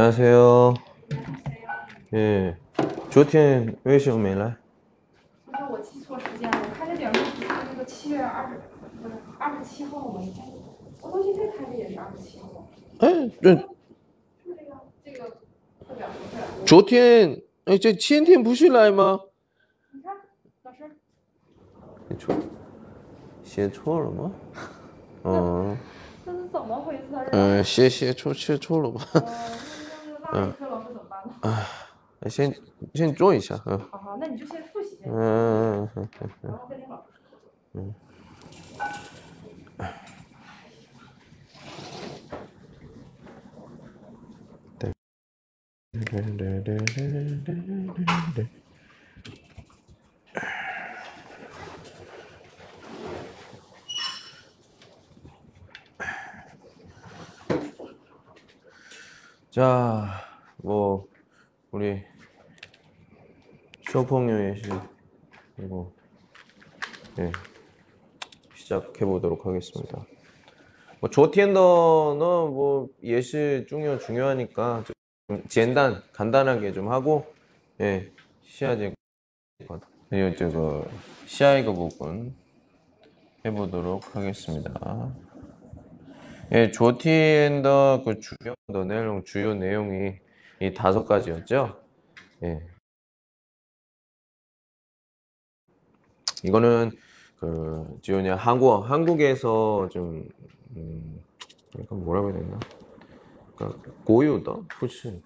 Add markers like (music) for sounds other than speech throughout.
안녕하세요. 예. 昨天为什么没来?不是我记错时间了，我看这表上是那个七月二十，不是二十七号吗？你看，我到现在看着也是二十七号，哎，这是不是这个？这个课表不是？昨天哎，这前天不是来吗？你看，老师，写错，写错了吗？嗯这是怎么回事儿啊？嗯，写写错写错了吧？ 呃，那怎么办呢？哎先先做一下，嗯好好，那你就先复习先，嗯嗯嗯嗯然后跟你老师说。嗯。 자, (laughs) 뭐 우리 쇼펑녀 예시 그리고 네, 시작해 보도록 하겠습니다. 뭐 조티엔더는 뭐 예시 중요 중요하니까 좀简单 간단하게 좀 하고 예, 시야제 그리고 저거 시야이거 부분 해보도록 하겠습니다. 예, 조티엔더 그 주요 더 내용 주요 내용이 이 다섯 가지였죠. 예. 이거는 그 지원이 한국 한국에서 좀 음, 뭐라고 해야 되나? 그러니까 고유다, 푸시.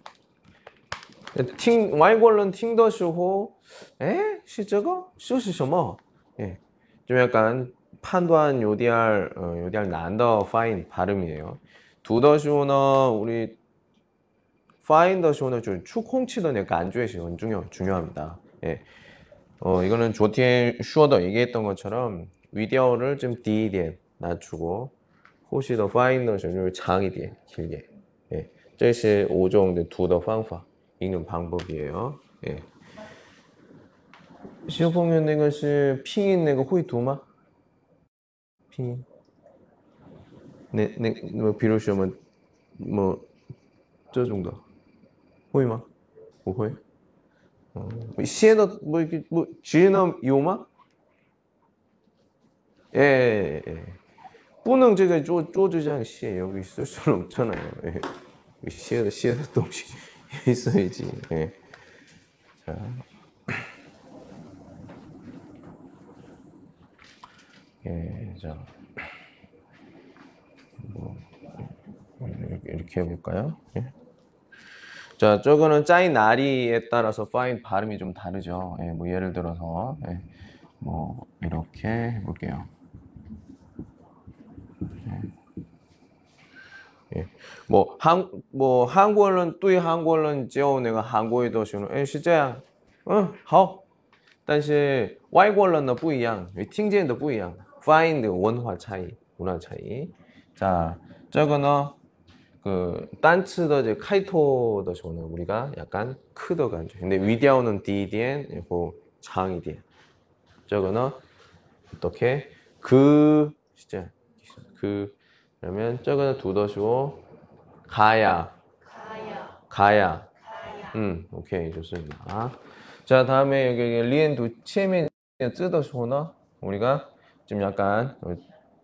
팅 와이골런 팅더쇼호 에 시저거 쇼시셔머 예좀 약간 판도한 요디알 어, 요디알 난더 파인 발음이에요. 두더쇼너 우리 파인더쇼는 좀 추콩치던 약간 안주에시 중요 중요합니다. 예. 어 이거는 조티엔 슈어더 얘기했던 것처럼 위디어를 좀 디디엔 낮추고 혹시 더 파인더 쇼를 장이디엔 길게. 예. 这是 5종 두더 방법 읽는 방법이에요. 예. 小朋友那个是拼音那个会读吗？拼音。那那那么，比如说么么这种的， 会吗？不会。嗯，写的뭐 이렇게 뭐 지혜는有吗？예, 예, 예. 不能这个桌桌子上写여기 있을 수는 없잖아요. 예.写的写的东西있어야지. 예. 자. 예, 자. 뭐, 이렇게, 이렇게 해볼까요? 예. 자, 저거는 짜이 나리에 따라서 파인 발음이 좀 다르죠. 예, 뭐 예를 들어서 예, 뭐 이렇게 해볼게요. 예. 예. 뭐, 한, 뭐, 한국어는, 对 한국어는 只有那个韩国语的时候，哎，是这样，嗯，好。但是外国人的不一样，听见的不一样，发音的文化差异、문화差异。 자, 这个呢, 그 단츠더지 카이토더지는 우리가 약간 크더가 근데 위디아오는 디디엔 이거 장이디엔. 저거는 어떻게? 그 진짜 그 그러면 저거는 두더시고 가야. 가야. 가야 음 오케이 좋습니다. 자 다음에 여기 리엔 두 치에멘 뜨더 시고나 우리가 좀 약간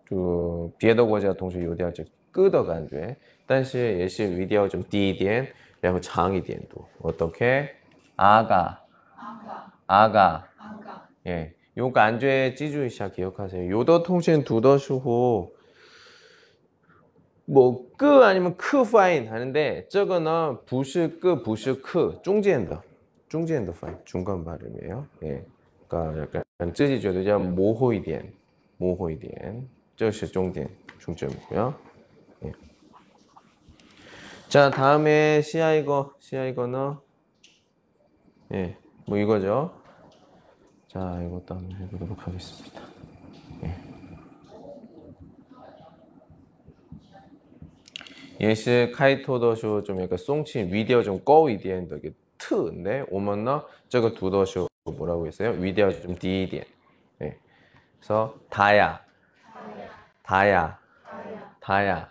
그 비에더 고자 동시에 요대할 적 个的感觉，但是也是一定要좀低一点，然后长一点读。어떻게 아가 아가, 아가 아가. 예, 요 간죄 지주이샤 기억하세요. 요더 통신 두더슈호 뭐끄 아니면 크 파인 하는데 저거는 부시 끄 부시 크 중지엔더 중지엔더 파인 중간 발음이에요. 예, 그러니까 약간 쯔지죠. 叫모호이디엔 모호이디엔 这是重点 중점이고요. 예. 자, 다음에 시아이거, 시아이거너. 예, 뭐 이거죠. 자, 이것도 한번 해보도록 하겠습니다. 예. 예시 카이토더쇼 좀 약간 송친 위디어 좀 꺼위디엔더 이게 트인데 오먼너 저거 두더쇼 뭐라고 했어요? 위디어 좀 디디엔. 예. 그래서 다야, 다야, 다야. 다야.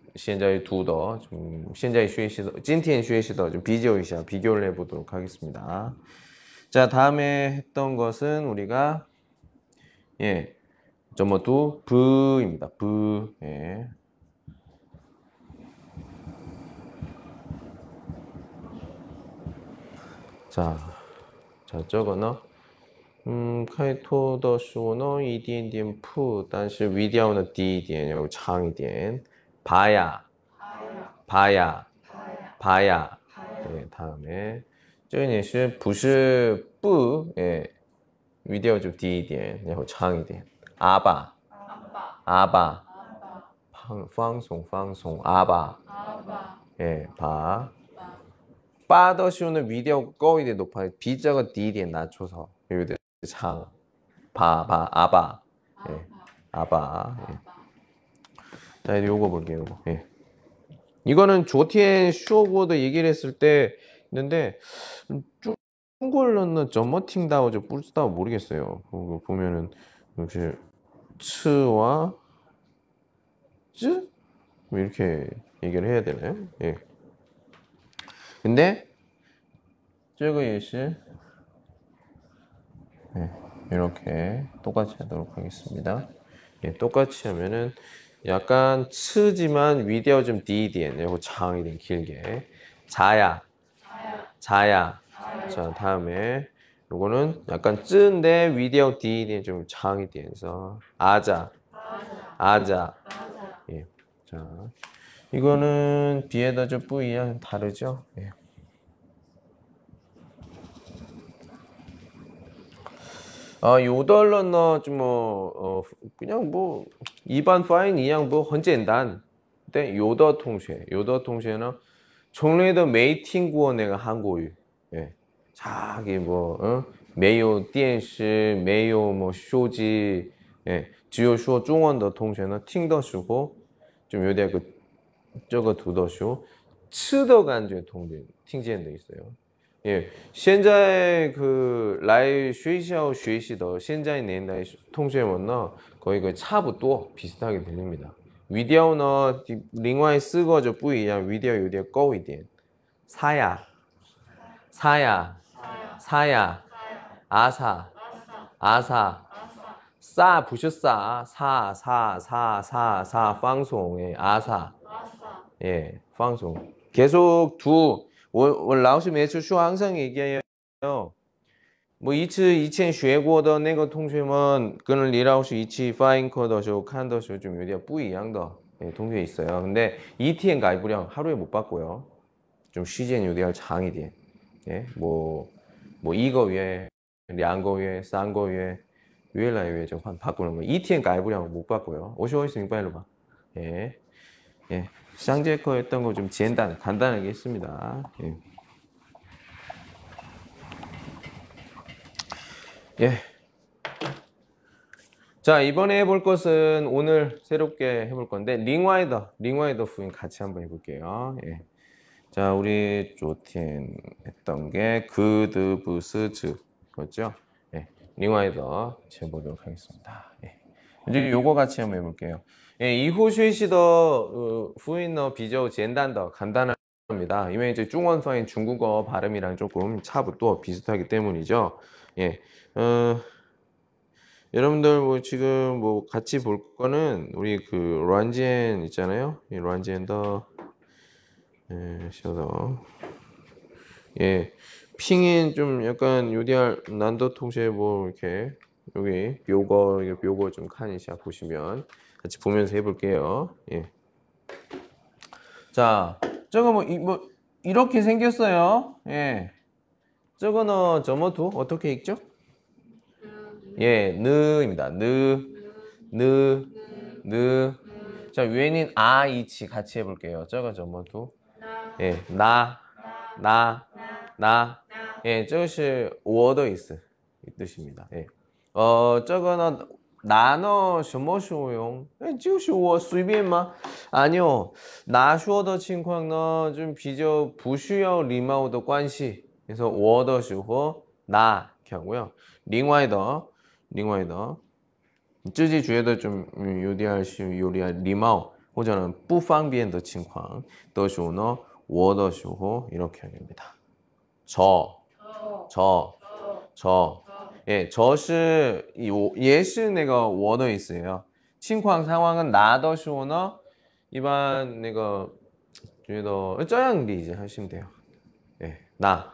현재 두더 좀 현재 쉐시더 찐티엔 쉐시더 좀 비교이샤 비교를 해보도록 하겠습니다. 자 다음에 했던 것은 우리가 예 점어도 부입니다. 부 예. 자, 자, 这个呢，嗯，开头的时候呢，一点点铺，但是语调呢低一点，要长一点。봐야， 爬呀 봐야， 爬呀 봐야。 爬呀 네, 다음에 这个也是不是不，哎，语调就低一点，然后长一点。阿爸，阿爸阿爸，阿爸放放松放松，阿爸，阿爸 예, 봐. 爸 빠더쇼는 위디오 거이대 높아요. 비자가 디디에 낮춰서 여기대 장. 바, 바, 아바. 예, 아바. 예. 자, 이제 요거 볼게요, 요거. 예. 이거는 조티엔 슈오고도 얘기를 했을 때 있는데, 음, 중골로는 점머팅 다우즈 뿔스 다우 모르겠어요. 그거 보면은, 역시, 츠와, 쯔? 뭐 이렇게 얘기를 해야 되나요? 예. 근데, 저거 예시. 예. 이렇게 똑같이 하도록 하겠습니다. 예, 똑같이 하면은, 약간 치지만 위디어 좀 디디엔 그리고 장이 된 길게 자야 자야 자야 자 다음에 요거는 약간 쯔인데 위디어 디디엔 좀 장이 돼서 아자 아자 예. 자, 이거는 비에다 저 뿌이랑 다르죠? 예. 아, 요덜러너 좀뭐 어, 그냥 뭐 일반 파인 이양 뭐 헌젠단. 근데 요더 통쉐, 요더 통쉐는 총례의 메이팅 구어 내가 한국유. 예. 자기 뭐 어? 没有电视没有뭐 쇼지 예. 只有说中文的同学呢听的时候좀有点그这个读的时候吃的感觉同学听见的 있어요. 예, 现在그来学校学习的现在年代同学们呢 거의 그差不多 비슷하게 들립니다. 위디오呢另外四个就不一样 위디오 有点高一点 사야 사야 사야 사야 아사 아사 싸 부셨싸 사사사사사 방송의 아사 아사 예 방송 계속 두 我我老师每次说 항상 얘기해요 뭐 이츠 이前学过的那个同学们跟李老师一起发音课的时候看的时候좀有点不一样的 예, 동생 있어요 근데 ETN 가입량 하루에 못 받고요 좀 시간有点长一点 예, 뭐, 뭐, 一个月,两个月,三个月,越来越就换 바꾸는 거. 一天 가입량 못 받고요. 50원씩 빨리 봐. 예. 예. 샹제 거 했던 거 좀简单, 간단하게 했습니다. 예. 예. 자, 이번에 해볼 것은 오늘 새롭게 해볼 건데, 링와이더, 링와이더 후인 같이 한번 해볼게요. 예. 자, 우리 조티엔 했던 게 그드 부스즈 그렇죠? 예, 링와이더 재보도록 하겠습니다. 예. 이제 요거 같이 한번 해볼게요. 예, 이후 쉐시더 어, 후인너 비저 젠단더 간단합니다. 이ਵੇਂ 이제 중원파인 중국어 발음이랑 조금 차부터 비슷하기 때문이죠. 예, 어, 여러분들 뭐 지금 뭐 같이 볼 거는 우리 그 란지엔 있잖아요. 이 란지엔 더 예, 셔더. 예, 핑인 좀 약간 요디알 난더 통제 뭐 이렇게 여기 이게 묘거 좀 칸이샤 보시면 같이 보면서 해볼게요. 예. 자, 저거 뭐, 이, 뭐 이렇게 생겼어요. 예. 저거는 저모두 뭐 어떻게 읽죠? 예, 느입니다. 느, 느, 느. 자, 위에는 아, 이치 같이 해볼게요. 저거 저모두. 뭐 예, 나, 나, 나. 예, 저것이 워더 이스. 이 뜻입니다. 예. 어, 저거는 나 너 뭐 쇼용? 예, 지우쇼 수입 마 아니요. 나 쇼더 칭광 너좀 비교 부슈여 리마우더 관시. 그래서 워더 쇼호 나 이렇게 하고요. 링와이더 링와이더 쯔지 주에도 좀 요리할 시 요리할 리마우 호전은 부방비엔더 칭광 더 쇼너 워더 쇼호 이렇게 하게 됩니다. 저 저, 저, 저. 예, 저是이也是那个我的意思예요. 情况 상황은 나的时候呢一般那个觉得这样理解 하시면 돼요. 예, 나,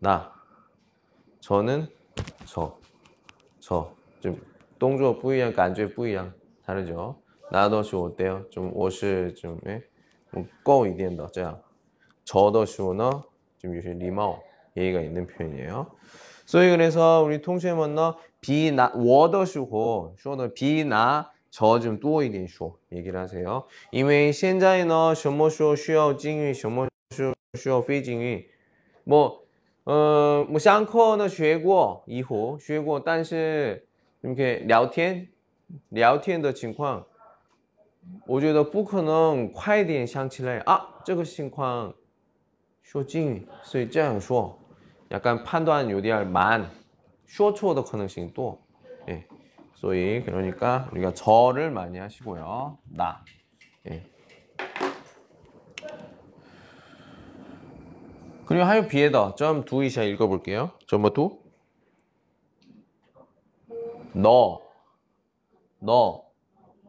나. 저는 저, 저. 좀 동조 不一样,感觉不一样. 다르죠? 나도 시 어때요? 좀 옷을 좀 예? 좀够一点的这样. 저도 시오는 좀 요새 리마오 예의가 있는 표현이에요. 所以 그래서 우리 통신문너 비나 我的时候说的比拿저 좀多一点说 얘기를 하세요. 因为现在呢什么时候需要敬语什么时候需要非敬语뭐呃，我上课呢学过，以后学过，但是이렇게聊天聊天的情况，我觉得不可能快点想起来啊，这个情况说敬语，所以这样说， 약간 판도한 요리할만 쇼츠워드 커능싱 또 예. 소위 그러니까 우리가 저를 많이 하시고요. 나. 예. 그리고 하여 비에더 점 두이샤 읽어볼게요. 점뭐 두? 너. 너.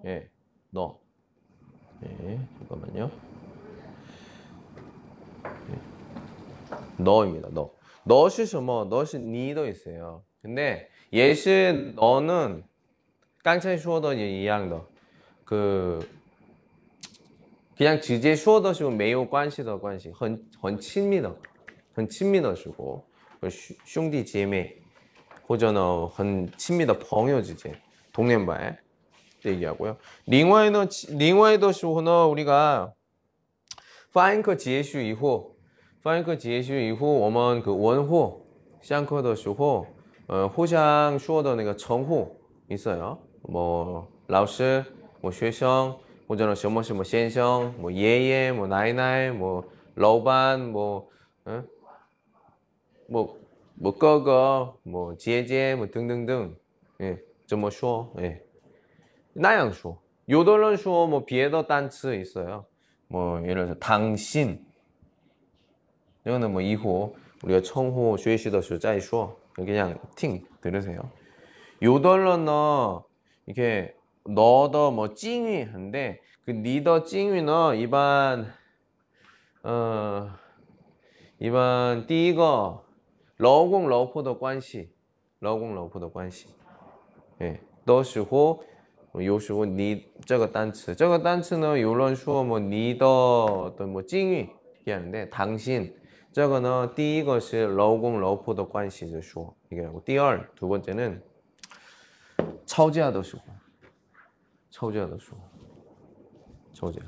예. 너. 예. 잠깐만요. 예. 너입니다. 너. 너시 뭐 너시 니도 있어요. 근데 예시 너는 깡차이 슈어더 이양더 그 그냥 지제 슈어더시고 매우 관시더 관시. 헌 친밀더 헌 친밀더시고. 그 슝디 제메. 호전어 헌 친밀더 벙요 지제. 동네바에. 얘기하고요. 링와이더 링와이더 슈호너 우리가 파인커 지에슈 이후 后，发音课结束以后，我们그问候上课的时候，呃，互相说的那个称呼 있어요. 뭐老师，뭐学生。或者呢什么什么先生，뭐 예예, 뭐 나이나이, 뭐老板, 뭐, 응? 뭐, 뭐 哥哥, 뭐 姐姐, 뭐 등등등. 예, 怎么说? 예. 那样说.有的人说뭐 别的单词 있어요. 뭐 예를 들어서 당신. 이거는 뭐 이후 우리가 청호 学习的时候再说. 그냥 听 들으세요. 有的人呢 이렇게 너더 뭐 찡위 한데 그 니더 찡위는 일반 어 일반 第一个老公老婆的关系老公老婆的关系哎的时候有时候你这个单词这个单词呢有人说뭐 니더的뭐 찡위 얘기하는데 당신 这个呢第一个是老公老婆的关系的说얘기하고 第二두 번째는 吵架的时候吵架的时候，吵架，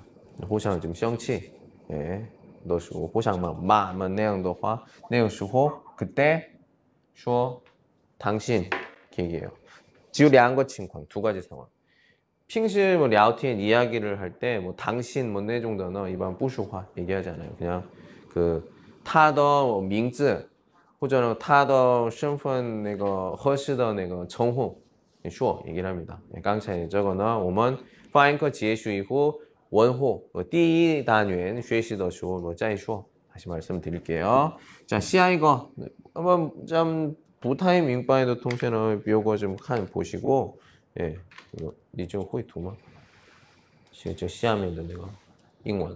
互相좀生气，哎，的时候互相嘛骂嘛那样的话，那个时候그때说당신 얘기해요。 只有两个情况，두 가지 상황。 平时뭐聊天이야기를 할 때 뭐 당신 뭐那种的呢，一般不说话얘기하잖아요。 그냥 그 他的名字或者呢他的身份那个合适的那个称呼。说 얘기를 합니다. 刚才这个呢我们发音课结束以后问候第一单元学习的时候我再说 다시 말씀드릴게요. 자, 시아 이거 한번 좀 부타이 민바이의 통신을 비오고 좀看 보시고 예, 이거 니좀会读吗?就下面的那个英文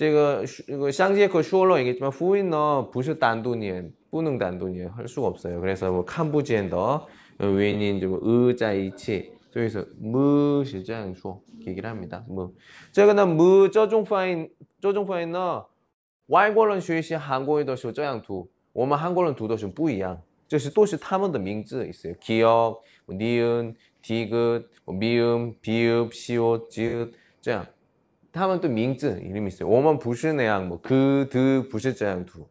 这个这个上节课说了 얘기했지만 复音呢不是单独念不能单独念할 수가 없어요. 그래서 뭐看不见的 原因就의자一起 所以说么是这样说 얘기를 합니다. 뭐 这个呢么这种发音这种发音呢外国人学习韩国语的时候这样读，我们韩国人读的时候不一样，这是都是他们的名字있어요. 기억, 뭐 니은, 디귿, 뭐 미음, 비읍, 시옷, 지읒 这样， 他们的名字 이름이 있어요. 我们不是那样뭐 그, 드, 不是这样读。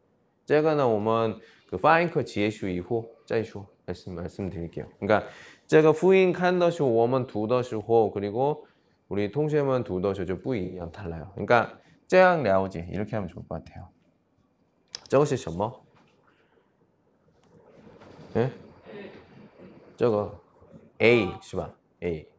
这个呢，我们그发音课结束以后再说 말씀 말씀드릴게요. 그러니까 这个复音看的时候，我们读的时候， 그리고 우리 동생们读的时候就不一样， 달라요. 그러니까 这样了解 이렇게 하면 좋을 것 같아요. 这个是什么？예? 这个 A 是吧？A，嗯，因为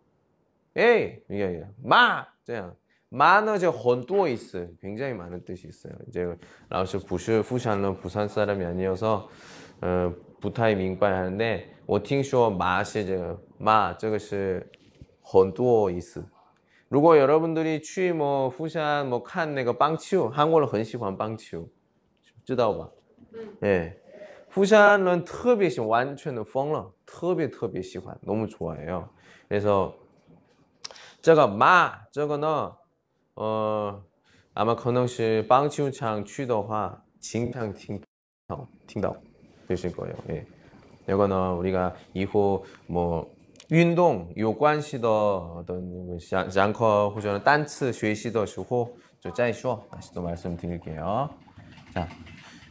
에이 이게 아니라 마! 这样 마는 저 헌두어 있어요. 굉장히 많은 뜻이 있어요. 이제 라오스 부시 부산은 부산 사람이 아니어서 어, 부타이 민빠이 하는데 我听说马是这个马这个是很多意思如果 여러분들이 去뭐 부산 뭐看那个棒球 한국人 很喜欢棒球知道吧 예. 부산은 特别喜欢完全的疯了特别特别喜欢 너무 좋아해요 그래서 这个马这个呢呃아마 可能是棒球场去的话经常听到听到되실 거예요 예. 이거는 우리가 이후 뭐 운동 有关系的 어떤 讲课或者单词学习的时候就再说 다시 또 말씀드릴게요. 자,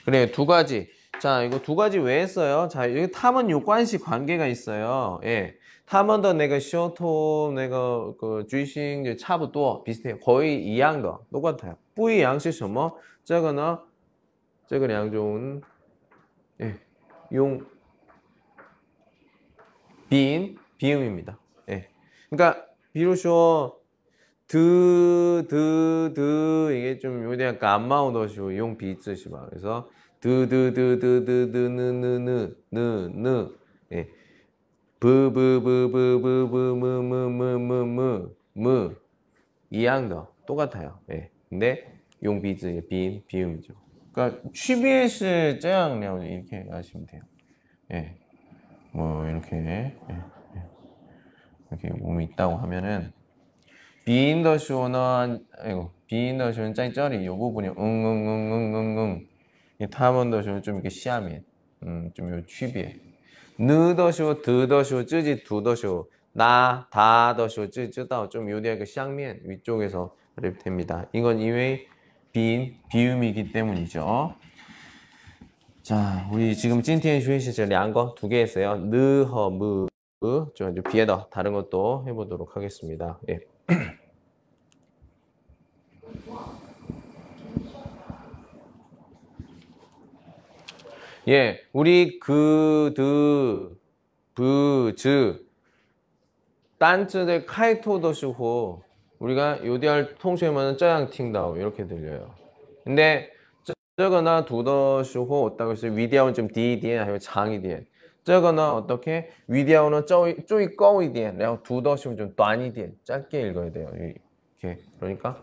그래 두 가지. 자, 이거 두 가지 왜 했어요? 자, 여기 탐은 요관시 관계가 있어요. 예. 탐은 더 내가 쇼토 내가 그 주싱 차부 또 비슷해요. 거의 이양的 똑같아요. 不一样是什么?这个呢?这个两种 예. 용 비인 비음입니다. 예. 그러니까 비로소 드, 드, 드 이게 좀 요새 약간 안 마우더시고 용 비뜻이봐. 그래서 드, 드, 드, 드, 드, 드, 느, 느, 느, 느, 느. 예. 브, 브, 브, 브, 브, 브, 무, 무, 무, 무, 무, 무. 이양더 똑같아요. 예. 근데 용 비즈 비인 비음이죠. 그러니까 취비에시 쩌양 이렇게 하시면 돼요. 예. 뭐 이렇게 예, 예. 이렇게 몸이 있다고 하면은 비인더 쇼는 아이고 비인더 쇼는 짤짤이 요 부분이 응응응응응응 타먼더 쇼는 좀 이렇게 시하면 음좀요 취비에 느더쇼 드더쇼 쯔지 두더쇼 나 다더쇼 쯔 쯔다 좀 요디의 그 쌍면 위쪽에서 됩니다. 이건 이외의 비인 비음이기 때문이죠. 자, 우리 지금 찐티엔 슈이시 제 량거 두 개 했어요. 느 허 무, 좀 이제 비에더 다른 것도 해보도록 하겠습니다. 예. 예, 우리 그, 드, 부, 즈, 딴쯔의 카이토더슈호 우리가 요디알 통신하면 짜양팅다오 이렇게 들려요. 근데 저거나 두더슈호 어떻게 위디아운 좀 디디엔 아니면 장이디엔 저거나 어떻게 위디아운은 쪼이 꺼이디엔 그리고 두더슈는 좀 딴이디엔 짧게 읽어야 돼요. 이렇게 그러니까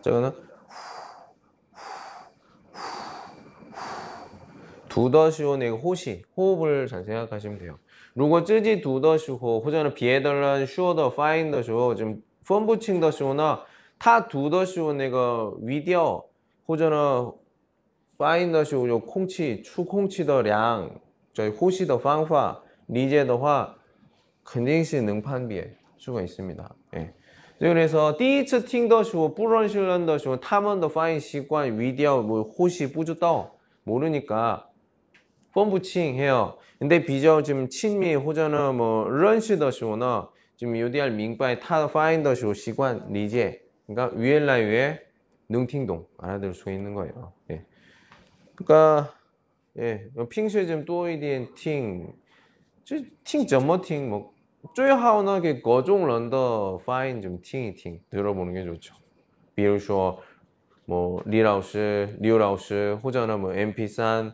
저거나. 读的时候那个 호시 호흡을 잘 생각하시면 돼요. 如果自己读的时候，或者呢别的人说的发音的时候，就分不清的时候呢，他读的时候那个语调，或者呢发音的时候有空气出空气的量，这呼吸的方法理解的话，肯定是能判别수가 있습니다. 예. 그래서 第一次听的时候不认识人的时候，他们的发音习惯、语调뭐 호시 不知道 모르니까 分不清 해요. 근데 비교 좀 친미 호전은 뭐认识的时候呢， 좀 요디알 민바의 타 파인 더时候 习惯 理解. 그러니까 위엘라유의 능팅동 알아들 수 있는 거예요. 예. 그러니까 예, 平时좀多一点听，就听怎么听뭐最好呢给各种人的发音좀听一听 들어보는 게 좋죠. 比如说뭐李老师、刘老师，或者呢뭐 MP3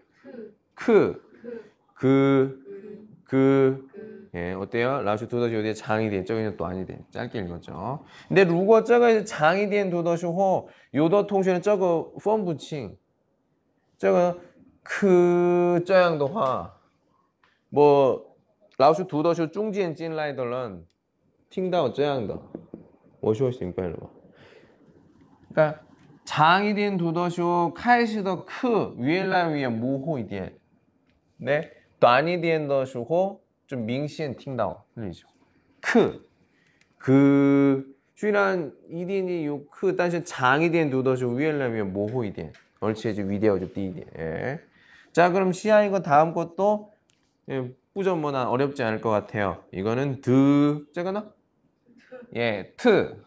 크, 그, 그, 그, 예, 어때요? 라슈 도더시 어디에 장이 된, 저기는 또 아니 된. 짧게 읽었죠. 근데 루거 저거 장이 된 도더시 호, 요더 통신은 저거 펌 부칭. 저거 크, 저양도 화. 뭐, 라슈 도더시 중지엔 찐라이더런, 팅다오 저양더. 워시워시 임파일러. 그러니까 장이 된 도더시 호, 카이시더 크, 위엘라 위에 무호이디에, 네, 아니 디엔더 쇼고 좀 밍시엔 팅다오 흘리죠. 크, 그, 슈이란 이디엔이 요 크, 단신 장이디엔 두더쇼 위엘라면 모호이디엔. 얼치해지 위대어죠 디디엔. 예. 자, 그럼 시아 이거 다음 것도 예, 뿌전문화 어렵지 않을 것 같아요. 이거는 드, 제가나? 예, 트,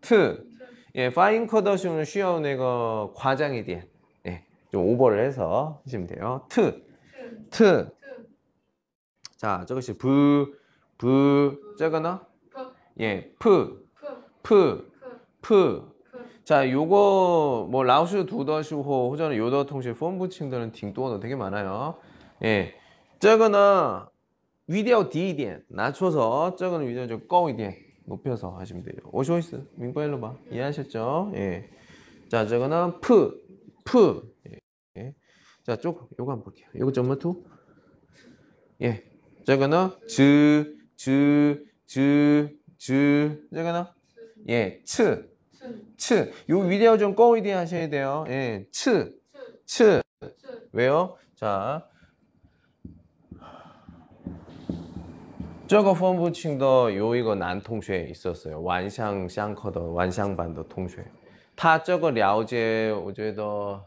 트. 예, 파인커더쇼는 쉬어운 애거 과장이디엔. 예, 좀 오버를 해서 하시면 돼요. 트. 트. 자, 저것이 부, 부, 저거나? 예, 프, 프, 프. 자, 요거 뭐 라오스 두더슈호 호전은 요더 통신 폰 부칭들은 딩또도 되게 많아요. 예, 저거는 위디오 디디엔 낮춰서 저거는 위디오 좀 꺼이디엔 높여서 하시면 돼요. 오쇼이스 민과일로 봐 이해하셨죠? 예. 자, 저거는 프, 프. 예. 자, 쪽 요거 한번 볼게요. 요거 점 투. 예. 저거는 즈, 즈, 즈, 즈. 저거는 예, 츠. 츠. 요 위대어 좀 꺼위대 하셔야 돼요. 예, 츠. 츠. 왜요? 자. 저거 펀부칭더 요 이거 난 통쉐 있었어요. 완샹 샹커더 완샹반더 통쉐. 타 저거 랴오제 오제더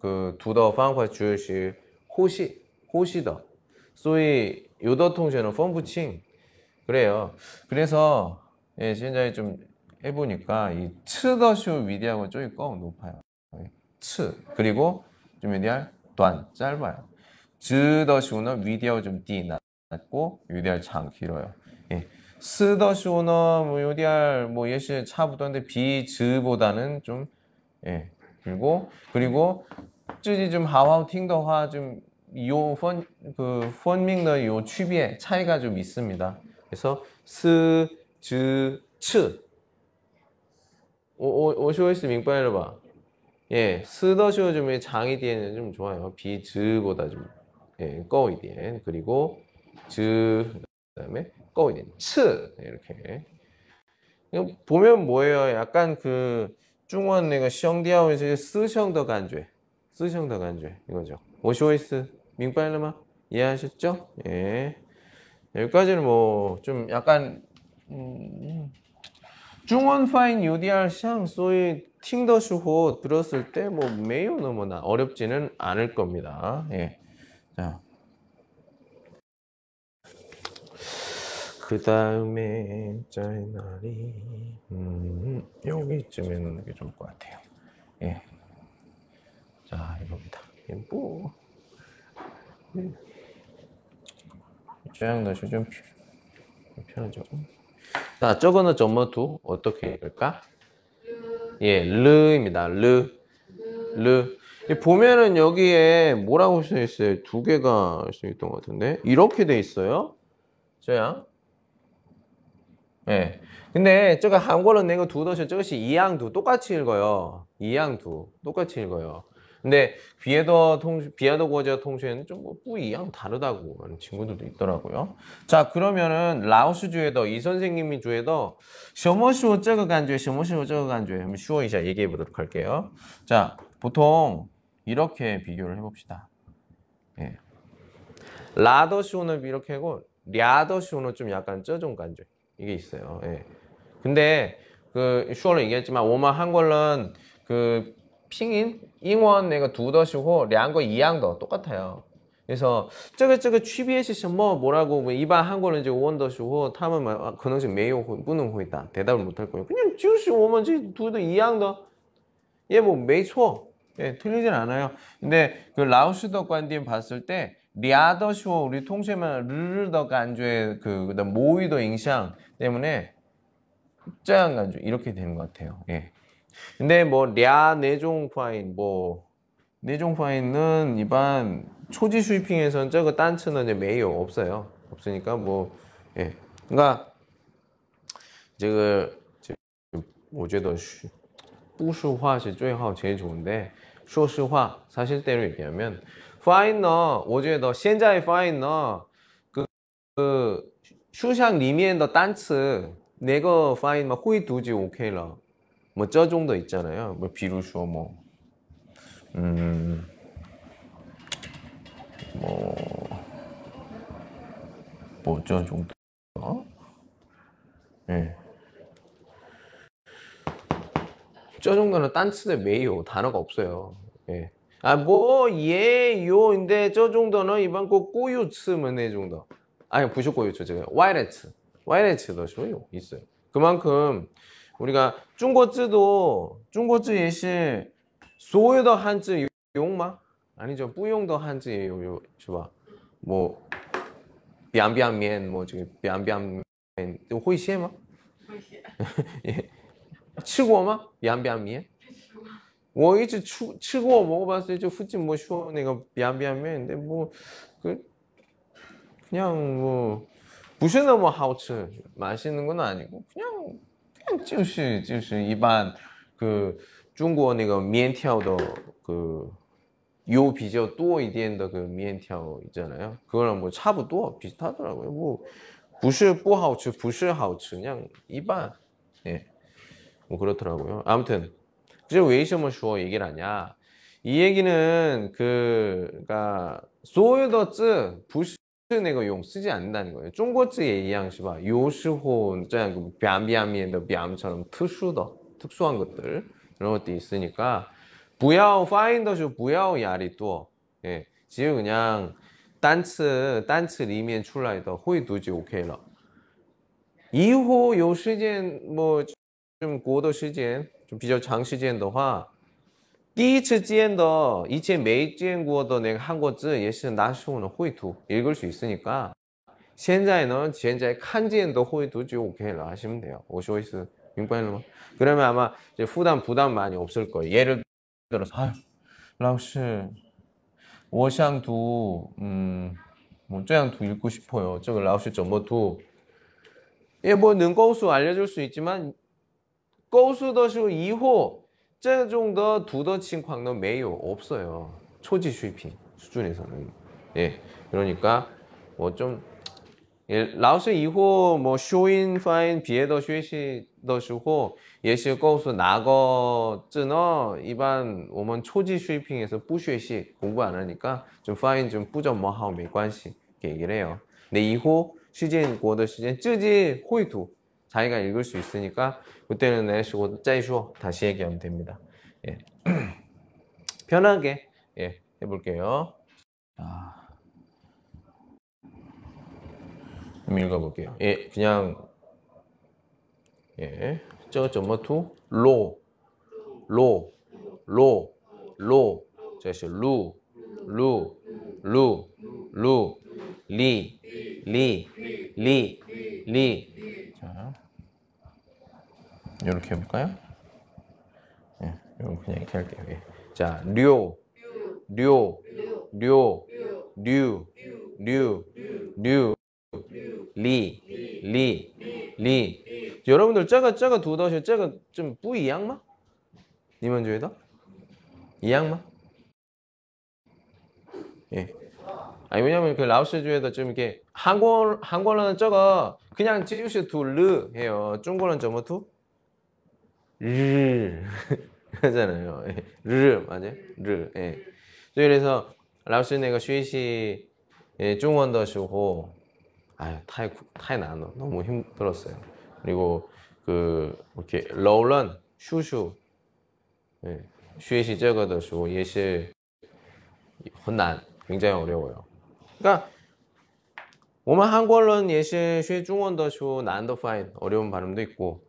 这그 두더 방법 就是呼吸呼吸的. 所以 요더 통신은 펑부칭. 그래요. 그래서 예,現在좀 해보니까 이 츠더쇼 위디아가 조금 꼭 높아요. 예, 츠 그리고 좀 위디알 短 짧아요. 즈더쇼는 위디어 좀 띠 낮고 유디알 장 길어요. 예. 스더쇼는 뭐 유디알 뭐 예시 차부터인데 비즈보다는 좀 예. 그리고 그리고 쯔지 좀 하와우 팅더화 좀요펀그 펀밍의 요区别 차이가 좀 있습니다. 그래서 스, 즈, 츠. 오, 오, 오쇼이스 민빠이로 봐. 예, 쓰더쇼 좀의 장이 뒤에는 좀 좋아요. 비, 즈보다 좀, 예, 꺼이 뒤에. 그리고, 즈, 그 다음에, 꺼이 뒤에. 츠! 이렇게. 보면 뭐예요? 약간 그, 중원 내가 시형디아오에서 쓰형더 간죄 쓰형더 간죄 이거죠. 오쇼이스 민빨르마 이해하셨죠? 예. 여기까지는 뭐 좀 약간 음, 중원 파인 UDR 샹 소위 팅더슈호 들었을 때 뭐 매우 너무나 어렵지는 않을 겁니다. 예. 자. 그 다음에 짤날이 음, 여기쯤에 넣는 게 좋을 것 같아요. 예. 자, 이겁니다. 예, 뭐. 음. 쫙 넣으시면 좀 편- 편하죠. 자, 저거는 점머두 어떻게 읽을까? 예, 르입니다. 르. 르. 이 보면은 여기에 뭐라고 써 있어요? 두 개가 써 있던 것 같은데. 이렇게 돼 있어요. 저야. 예. 근데 저거 한권은 내고 두더시 저것이 이양두 똑같이 읽어요. 이양두 똑같이 읽어요. 근데 비에더 통 비에더 고저 통신에는 좀뭐 뿌이양 뭐 다르다고 하는 친구들도 있더라고요. 자 그러면은 라오스 주에더 이 선생님이 주에더 셔머시오 저거 간주에 셔머시오 저거 간주에 한번 쉬워 이자 얘기해 보도록 할게요. 자 보통 이렇게 비교를 해봅시다. 예. 라더시오는 이렇게 하고 랴더시오는 좀 약간 쩌종 간주에. 이게 있어요. 예. 근데 그 슈얼로 얘기했지만 오마 한걸은 그 핑인 잉원 내가 두더시고 량거 이양더 똑같아요. 그래서 저거저거 취비해시시 뭐 뭐라고 뭐 이반 한걸은 이제 오원더시고 타면 막 그는 지금 매우 뿌는 거 있다 대답을 못 할 거예요. 그냥 지우시 오면 지 두더 이양더 얘뭐 매초 예 틀리진 않아요. 근데 그 라오스더 관디엔 봤을 때 리아더쇼 우리 통째만 르르더 간주의 그 그다음 모의더 인상 때문에 짱 간주 이렇게 되는 것 같아요. 예. 근데 뭐랴 내종 파인 뭐 내종 파인은 일반 초지 스위핑에서는 저거 단츠는 이제 매요 없어요. 없으니까 뭐 예. 그러니까这个 我觉得是不说话是最好제일 좋은데 说实话 사실대로 얘기하면 파인너 我觉得现在 파인너 그, 그 书上里面的单词那个发音嘛会读就 OK 了뭐 저 정도 있잖아요 뭐 비루说뭐 음, 뭐, 뭐, 저 정도? 어? 예. 저 정도는 딴츠에 매요. 단어가 없어요. 예. 아, 뭐, 예, 요인데, 저 정도는 이번 거 꼬유츠면 네 정도. 아니, 부쇼 꼬유츠, 제가. 와이레츠. 와이레츠도 쇼요. 있어요. 그만큼, 우리가 중국어도, 중국어 예시, 所有的汉字用吗? 아니죠. 不用的汉字也有有是吧? 뭐 凉凉面뭐 저기 凉凉面会写吗?会写， 예. 吃过吗?凉凉面?我一直吃吃过 먹어봤어요. 저附近뭐说那个凉凉面 근데 뭐그 그냥 뭐 不是那么好吃 맛있는 건 아니고 그냥 그냥 就是就是一般그中国那个面条的그 요比较多一点的그面条 있잖아요. 그거랑 뭐差不多 비슷하더라고요. 뭐 不是不好吃,不是好吃 그냥 이반. 예. 뭐 그렇더라고요. 아무튼 这为什么说 얘기를 하냐? 이 얘기는 그 그러니까 所有的字不 是那个用 쓰지 않는다는 거예요. 中国字也一样是吧?有时候这样그 뺨뺨면的 뺨처럼 特殊的 특수한 것들 이런 것도 있으니까 不要 find 的时候不要压力多 예, 只有 그냥 单词单词里面出来的会读就 OK 了以后有时间뭐 좀过的时间좀比较长时间的话 第一次见的以前没见过的那个韩国字也是那时候呢会读 읽을 수 있으니까 现在呢现在看见的会读就 OK 了 하시면 돼요 我说意思明白了吗 그러면 아마 이제 부담 부담 많이 없을 거예요 예를 들어서 아유 라오스 我想读 음, 뭐这样读 읽고 싶어요 这个老师怎么读 예, 뭐 능고수 알려줄 수 있지만 고수더시 이후 这种的读的情况呢没有 없어요. 초지 수입핑 수준에서는. 예. 그러니까 뭐좀 예, 老师以后뭐 쇼인 파인 비에더学习的时候也是告诉哪个真的一般我们初级水平에서不学习 공부 안 하니까 좀 파인 좀不怎么好没关系 이렇게 얘기를 해요. 근데 이후 시즌 고더 시즌 쯔지 호이투 자기가 읽을 수 있으니까 그때는 내시고 짜이쇼 다시 얘기하면 됩니다. 예. (clears throat) 편하게 예, 해볼게요. 자. 한번 읽어볼게요. 예, 그냥 예, 저 점머 투 로, 로, 로, 로, 这是 루, 루, 루, 루, 리, 리, 리, 리. 자, 이렇게 해볼까요? 예, 이거 그냥 이렇게 할게요. 예. 자, 류, 류, 류, 류, 류, 류, 리, 리, 리. 여러분들 짜가 짜가 두다시 짜가 좀 뿌이 양마? 니만 주에다? 이 양마? 예. 아니 왜냐면 그 라오스주에다 좀 이렇게 한글 한글로는 짜가 그냥 찌우시 둘르 해요. 중국어는 저뭐 투? 르 (laughs) 하잖아요. 예. 르 맞아요? 르. 예. 그래서 라오스 내가 쉬시 중원더 쇼고 아 타이 타이 나노 너무 힘들었어요. 그리고 그 이렇게 러런 슈슈 예. 쉬시 저거더 쇼 예시 혼난 굉장히 어려워요. 그러니까 오만 한국어는 예시 쉬 중원더 쇼 난더 파인 어려운 발음도 있고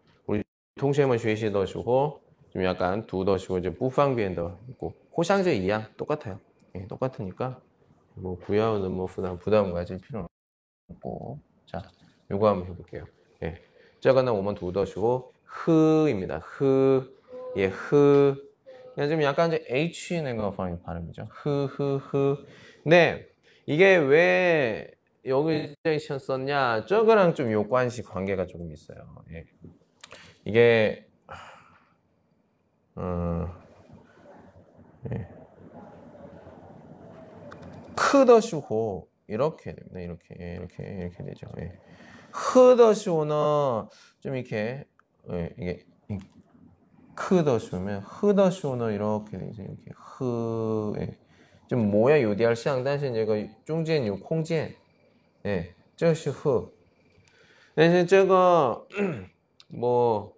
우리 동시에만 学习的时候좀 약간 读的时候就不方便的 있고 互相就一样 똑같아요. 예, 똑같으니까 뭐 부여는 뭐 부담 부담 가질 필요는 없고 자 요거 한번 해볼게요 예 저거는 오면 두더시고 흐입니다 흐예 흐. 그냥 좀 약간 이제 H 는거 발음이죠 흐흐흐 네 이게 왜 여기 썼냐 저거랑 좀 요관시 관계가 조금 있어요 예. 이게 어, 예. 크더시호 이렇게 됩니다. 이렇게 예, 이렇게 이렇게 되죠. 예. 흐더슈호는 좀 이렇게 예, 이게 크더시오면 흐더시오너 이렇게 되죠. 이렇게 흐 예. 좀 뭐야 요디알 시앙 단신 제가 중지엔 요 콩지엔 예. 저슈흐 근데 이제 제가 뭐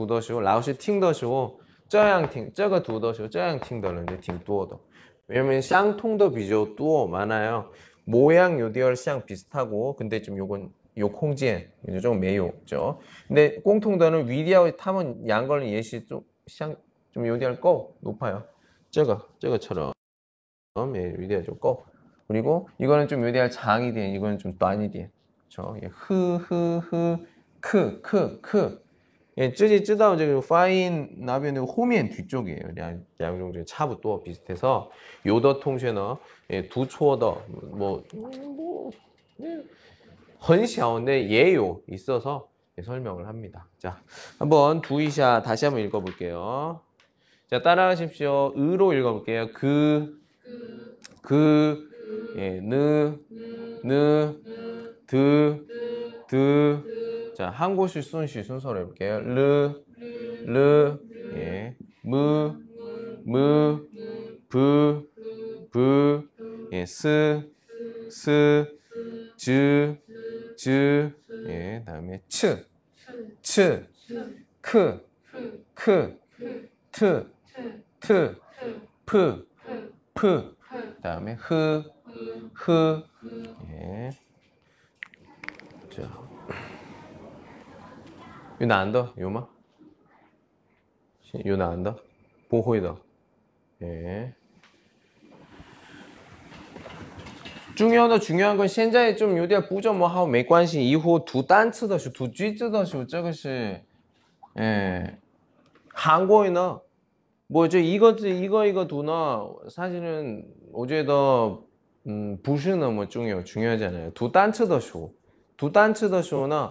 读的时候老师听的时候这样听这个读的时候这样听的人就挺多的. 왜냐면 相通的比较多 많아요. 모양 요디얼像 비슷하고 근데 좀 요건 요空间 좀 매우죠. 근데 공통도는 위디아의 탐은 양걸은 예시 좀像좀 요디얼 거 높아요. 저거 저거처럼 예, 위디아 좀 거. 그리고 이거는 좀 요디얼 장이 돼. 이거는 좀短一点. 그렇죠? 예, 흐흐흐 크 크 크. 예, 쯔지 쯔다오 저기 파인 나비는 호미엔 뒤쪽이에요. 양, 양종 중에 차부 또 비슷해서 요더 통쉐너 예, 두초더 뭐, 뭐 예. 헌샤오의 예요 있어서 예, 설명을 합니다. 자, 한번 두이샤 다시 한번 읽어볼게요. 자, 따라하십시오. 으로 읽어볼게요. 그, 그, 그, 그 예, 느, 느, 느, 느, 느, 드, 드, 드, 드 자, 한 곳이 顺序 순서로 해볼게요. 르, 르, 예, 무, 무, 부, 부, 예, 스, 스, 즈, 즈, 예, 다음에 츠, 츠, 크, 크, 트, 트, 프, 프, 다음에 흐, 흐, 예. 자, 요 난더 요마? 有难的不会的예. 중요한 중요한 건现在좀有点不怎么好没关系以后读单词的时候读句子的时候这个是 예. 한국어는 뭐 이제 이거지 이거 이거 두나 사실은 어제도 음, 不是那么重要 중요하잖아요. 두 단체 더 쇼. 두 단체 더 쇼는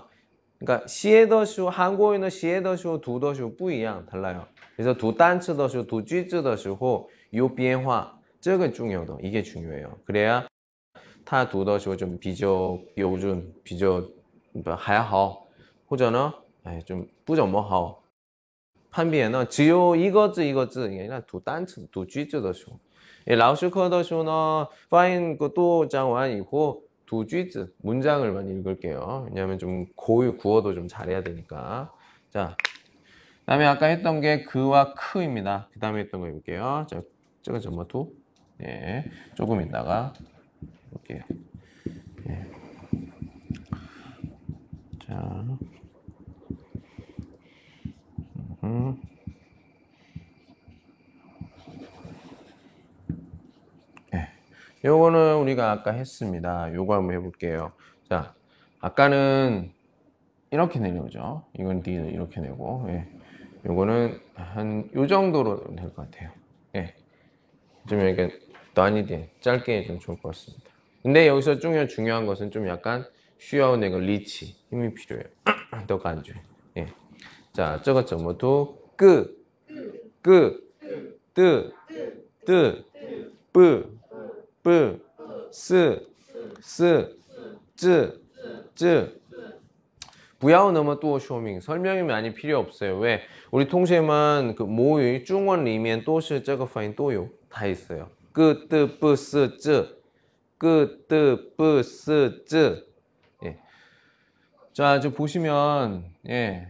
그러니까 시에더슈 한국어는 시에더슈 두더슈 不一样 달라요. 그래서 두 단츠더슈 두 쥐즈더슈호 요 변화. 这个 중요도 이게 중요해요. 그래야 타 두더슈 좀 비교 요즘 비교 还好或者呢哎좀不怎么好 판비에는 지요 이거지 이거지 이게 아니라 두 단츠 두 쥐즈더슈. 老师课的时候呢，发现个多讲完以后， 예, 두句子 문장을 많이 읽을게요 왜냐하면 좀 고유 구어도 좀 잘해야 되니까 자 그다음에 아까 했던 게 그와 크입니다 그 다음에 했던 거 해볼게요 자 저거 전부 두 예, 조금 있다가 볼게요. 예. 자, 음. 예. 요거는 우리가 아까 했습니다. 요거 한번 해볼게요. 자, 아까는 이렇게 내려오죠. 이건 D는 이렇게 내고, 예. 요거는 한 요 정도로 될 것 같아요. 예. 좀 이렇게 단위대 짧게 좀 좋을 것 같습니다. 근데 여기서 중요 중요한 것은 좀 약간 쉬어온 거 리치 힘이 필요해요. (clears throat) 더 간주. 예. 자, 저것 저모도 끄, 끄, 뜨, 뜨, 뿌, 뿌, 스, 스, 쯔, 쯔. 부야오 너머 또 쇼밍 설명이 많이 필요 없어요. 왜 우리 통시에만 그 모의 중원 리면 또시 저거 파인 또요 다 있어요. 끄뜨 뿌스 쯔 끄뜨 뿌스 쯔 예. 자, 저 보시면 예.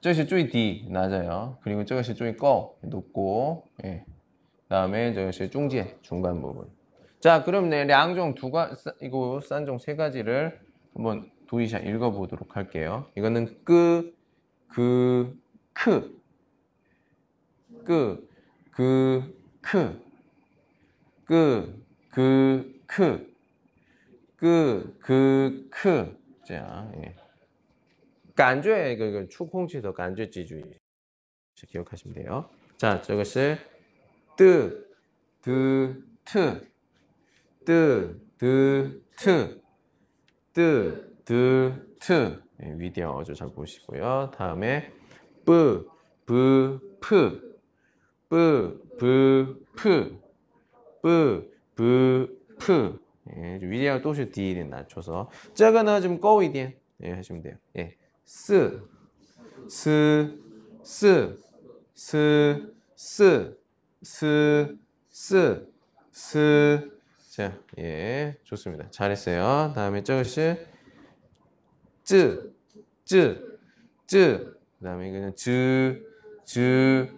저것이 쪼이 D 낮아요. 그리고 저것이 쪼이 꺼 높고 예. 다음에 저것이 중지 중간 부분. 자, 그럼 네, 내 양종 두 가, 이거 산종 세 가지를 한번 도이샤 읽어보도록 할게요. 이거는 끄, 그, 크, 끄, 그, 크, 끄, 그, 크, 끄, 그, 크. 자, 예. 感觉 이거 이거 추공치도 간주지주의 기억하시면 돼요. 자, 这个是 뜨, 드, 트. 뜨, 드, 트. 뜨, 드, 트. 예, 위디어죠. 잘 보시고요. 다음에 뿌, 부, 푸. 뿌, 부, 푸. 뿌, 부, 푸. 예, 위디어 또시 디를 낮춰서 작은 좀 꺼우 이디엔 예, 하시면 돼요. 예. 스, 스, 스, 스, 스. 스, 스, 스. 자, 예, 좋습니다. 잘했어요. 다음에 저것이 쯔, 쯔, 쯔. 그다음에 그냥 쯔쯔츠츠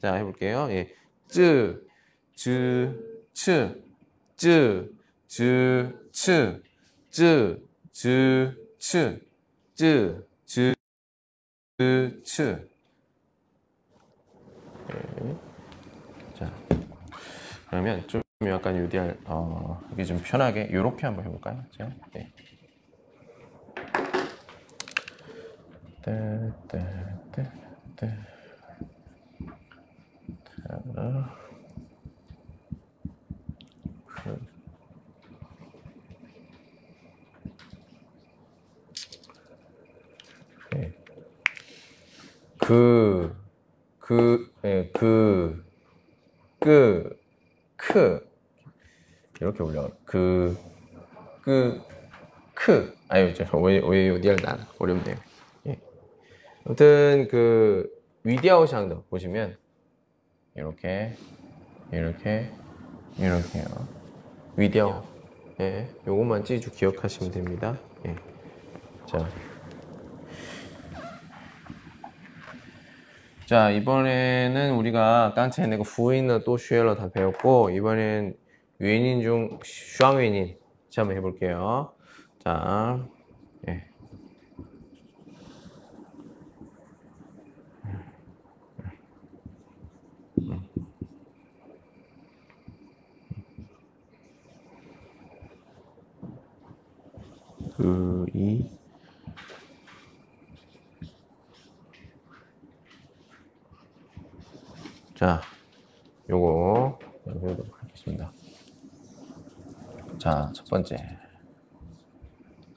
자 해볼게요. 예, 쯔쯔츠쯔쯔츠쯔쯔쯔쯔쯔 츠. 그러면 좀 약간 UDR 어, 이게 좀 편하게 이렇게 한번 해볼까요? 제가? 네. 떼, 떼, 떼, 떼. 자, 그. 네. 그, 그, 예, 그, 그, 크. 이렇게 올려. 그, 그, 크. 아유, 저, 왜, 왜, 요디얼 난 어렵네요. 예. 아무튼, 그, 위디아오샹도 보시면, 이렇게, 이렇게, 이렇게요. 위디아오. 예, 요것만 찌주 기억하시면 됩니다. 예. 자. 자 이번에는 우리가 딴체내고 부인은 또 쉐일러 다 배웠고 이번엔 위인인 중 슈앙위인 같이 한번 해볼게요 자 예. 그이 자, 요거 해보도록 하겠습니다. 자, 첫 번째.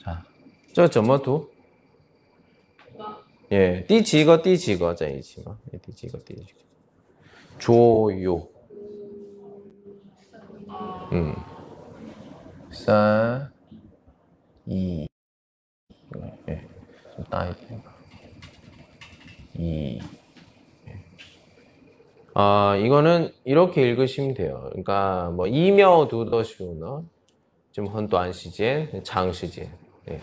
자, 저 저머두. 뭐, 예, 띠지거 띠지거 자 이지거 예, 띠지거 띠지거 조요. 음. 사, 이. 예, 예. 좀 따이. 이. 아, 이거는 이렇게 읽으시면 돼요. 그러니까 뭐 이며 두더시우나 좀 헌도 안시젠, 장시젠. 예.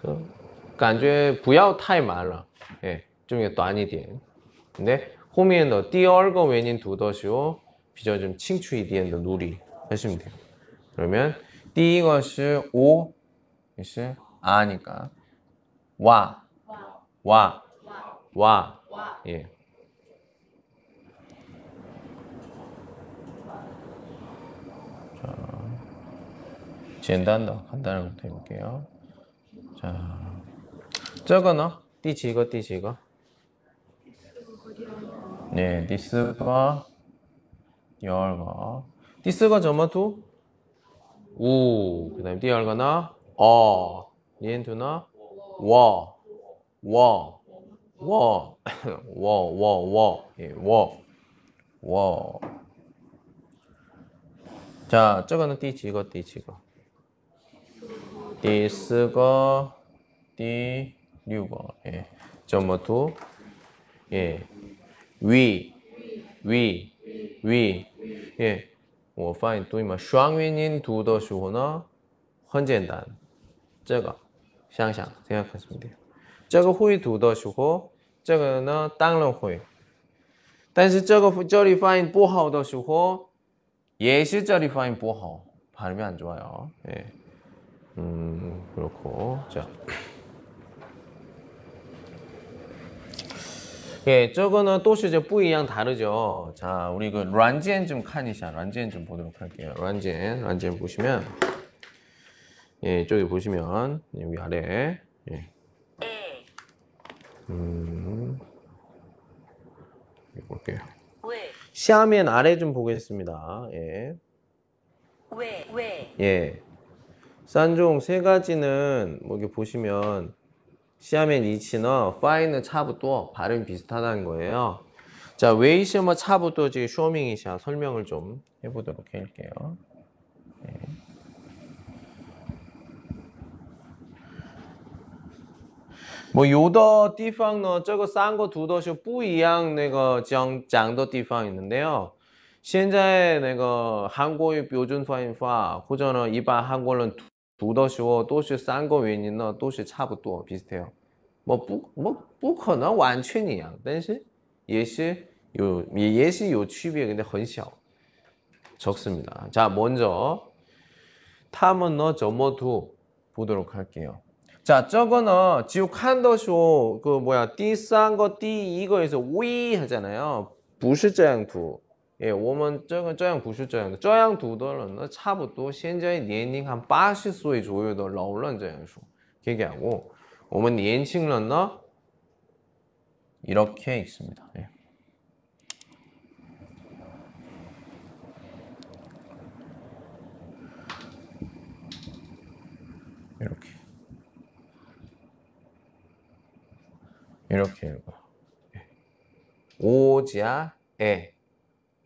그 간주에 그러니까 부야오 타이 말라. 예. 좀또 아니디엔. 근데 호미엔더 띠얼거 웬인 두더시오 비전 좀 칭추이디엔더 누리 하시면 돼요. 그러면 띠것이 오 이시 아니까 와. 와. 와. 와. 예. 简单的 간단한 것부터 해볼게요. 자, 这个呢?第几个?第几个? 네, 第四个,第二个.第四个怎么读? 우, 그 다음에 第二个呢? 어, 念读呢? 워, 워, 워, 워, 워, 워, 예, 워, 워. 자, 这个呢第几个?第几个? 第四个,第六个, 예. 怎么读? 예. 위, 위, 위, 예. 我发现对吗？双元音读的时候呢，很简单。这个想想생각하시면 돼요。这个会读的时候，这个呢当然会。但是这个这里发音不好的时候，也是这里发音不好， 발음이 안 좋아요. 예. 음, 그렇고. 자. 예, 저거는 또 이제 뿌이랑 다르죠. 자, 우리 그 란젠 좀 칸이샤. 란젠 좀 보도록 할게요. 란젠, 란젠 보시면 예, 저기 보시면 예, 여기 아래 예. 음. 볼게요. 시아멘 아래 좀 보겠습니다. 예. 왜? 왜? 예. 싼종 세 가지는 뭐 이렇게 보시면 시아멘 이치는 파이는 차부터 발음이 비슷하다는 거예요. 자, 웨이시마 차부터 지금 쇼밍이샤 설명을 좀 해보도록 할게요. 예. 뭐 요더 地方呢这个三个图都是不一样那个讲讲的地方 있는데요. 现在那个韩国语标准发音法或者呢一般韩国人 读的时候都是三个元音呢都是差不多 비슷해요. 뭐不뭐不可能完全一样，但是也是有也也是有区别， 근데 很小 적습니다. 자, 먼저 他们呢怎么读 보도록 할게요. 자, 저거는 지금 칸더쇼 그 뭐야 第三个第一个에서 위 하잖아요. 不是这样 读. 예, 我们这个这样不是这样的，这样读的人呢，差不多现在年龄한80岁左右的老人这样说 얘기하고 我们年轻人呢 이렇게 있습니다. 예. 이렇게 이렇게 읽어. 예. 오지아 에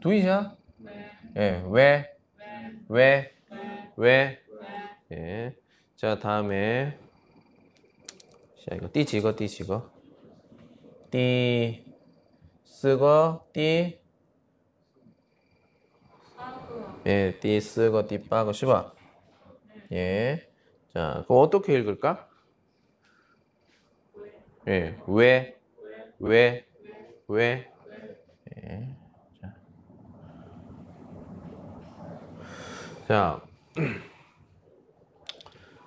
두이샤? 네. 예, 왜? 왜? 왜? 왜? 예. 자, 다음에. 자, 이거 띠 지거, 띠 지거. 띠, 쓰거, 띠. 예, 띠, 쓰거, 띠, 빠거, 씹어. 예. 자, 그거 어떻게 읽을까? 예, 왜? 왜? 왜? 자.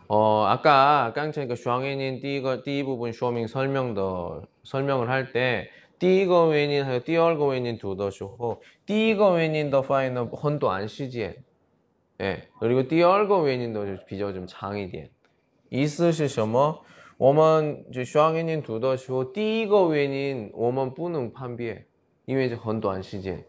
어, 아까 깡체가 슈앙엔인 第一个第一部分说明 설명도 설명을 할 때 第一个原因还有第二个原因读的时候第一个原因的发音呢很短时间 예. 그리고 第二个原因的比较좀长一点意思是什么我们就双原因读的时候第一个原因我们不能判别因为很短时间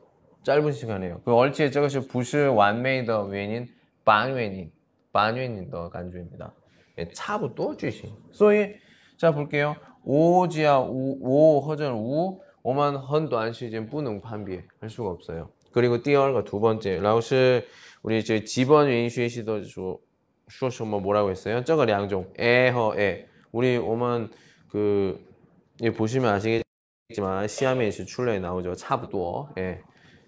짧은 시간이에요. 그 얼치에 저것이 부시 완메이더 외인 반외인 반외인더 간주입니다. 예, 차부터 주시. 소위 자 볼게요. 오지야 우, 오 허전 우 오만 헌短 시즌 뿌능 판비해 할 수가 없어요. 그리고 第二个두 번째 라오스 우리 저 지번 외인 쉐시도 쇼쇼뭐 뭐라고 했어요? 저거 양종 에허 에 우리 오만 그 예, 보시면 아시겠지만 시험에 있을 출래에 나오죠. 차부터 예.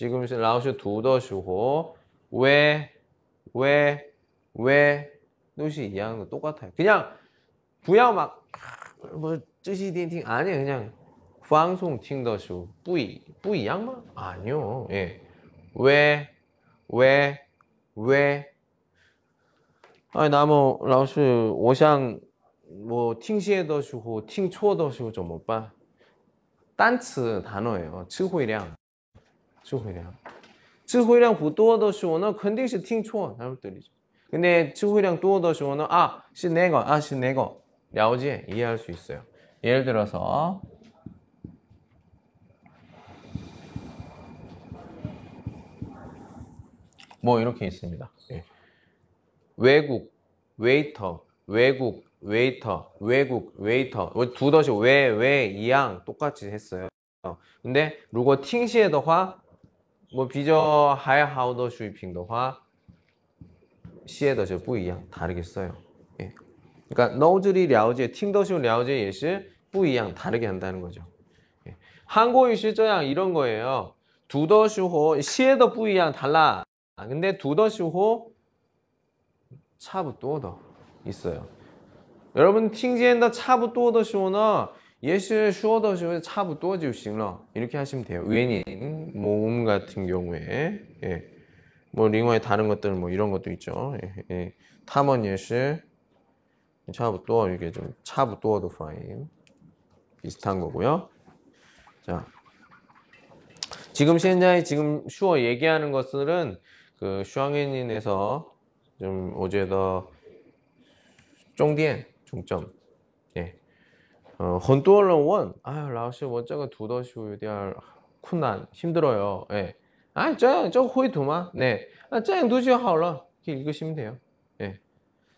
지금 라오슈 두더슈고 왜, 왜, 왜 뜻이 이해하는 거 똑같아요. 그냥 부야 막뭐 뜻이 딘팅 아니에요. 그냥 방송 팅더슈 뿌이 뿌이 양마 아니요. 예. 왜, 왜, 왜? 아니 나무 라오슈 오샹 뭐 팅시에 더슈고 팅초어 더슈고 좀 오빠. 단츠 단어예요. 츠호이량. 智慧量，智慧量不多的时候呢，肯定是听错，他们对里。 근데智慧量多的时候呢, 아, 是那个, 아, 是那个. 了解, 이해할 수 있어요. 예를 들어서 뭐 이렇게 있습니다. 예. 외국, 웨이터, 외국, 웨이터, 외국, 웨이터. 두 덧이 왜, 왜, 이양 똑같이 했어요. 근데 如果听写的话 我比较还好的水平的话写的就不一样 다르겠어요. 예. 그러니까 너들이 了解听的时候了解也是不一样 다르게 한다는 거죠. 예. 한국이 실저양 이런 거예요. 读的时候写的不一样 달라. 아, 근데 读的时候差不多的 있어요. 여러분 听见的差不多的时 예시 슈어더 시면 차부 또지우 싱러 이렇게 하시면 돼요. 외인 모음 같은 경우에 예. 뭐 링어의 다른 것들 뭐 이런 것도 있죠. 예. 예. 타먼 예시 차부 또 이게 좀 차부 또어도 파임 비슷한 거고요. 자. 지금 씬자이 지금 슈어 얘기하는 것들은 그 슈앙엔인에서 좀 어제 더 쫑디엔 중점 呃，很多人问，哎，老师，我这个读的书有点儿困难， 힘들어요. 예. 아, 这样就会读吗? 네. 아, 这样读就好了. 이렇게 읽으시면 돼요. 예.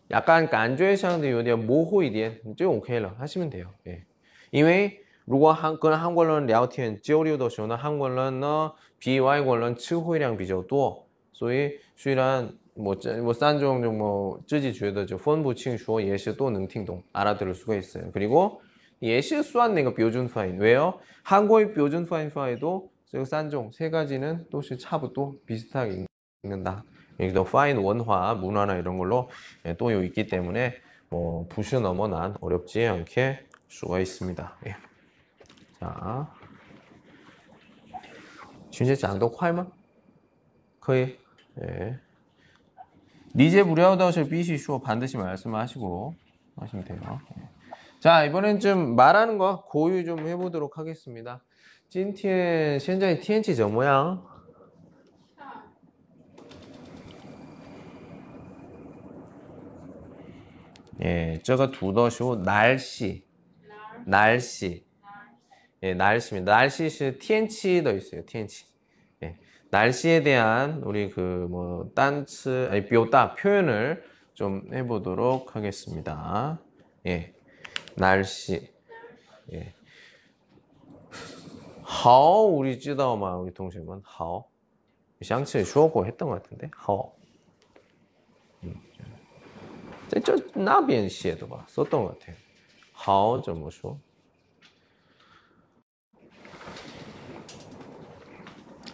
약간 感觉上的有点模糊一点就 OK 了 하시면 돼요. 예. 因为如果韩跟韩国人聊天交流的时候呢，韩国人呢比外国人词汇量比较多，所以虽然뭐, 뭐 싼종 뭐自己觉得就分不清楚也是都能听懂 알아들을 수가 있어요. 그리고 예시 수한 내가 표준 파인 왜요? 한국의 표준 파인 파이도 저 싼종 세 가지는 또시 차부터 비슷하게 읽는다. 여기도 파인 원화 문화나 이런 걸로 예, 또 있기 때문에 뭐 부시 넘어 난 어렵지 않게 수가 있습니다. 예. 자, 现在讲得快吗?可以. 예. 니제 무료다시 비시 쇼 반드시 말씀하시고 하시면 돼요. 예. 자, 이번엔 좀 말하는 거 고유 좀 해보도록 하겠습니다. 찐티엔, 현재 TNT 저 모양. 예, 저가 두더쇼 날씨, 날씨, 예, 날씨입니다. 날씨 시 TNT도 있어요. TNT. 예, 날씨에 대한 우리 그뭐 딴츠 아니 비오다 표현을 좀 해보도록 하겠습니다. 예. 날씨. 예. 好 우리 知道吗 우리 동생们 好 상次 说过 했던 것 같은데 好 음. 在这那边写的吧 썼던 것 같아요 好怎么说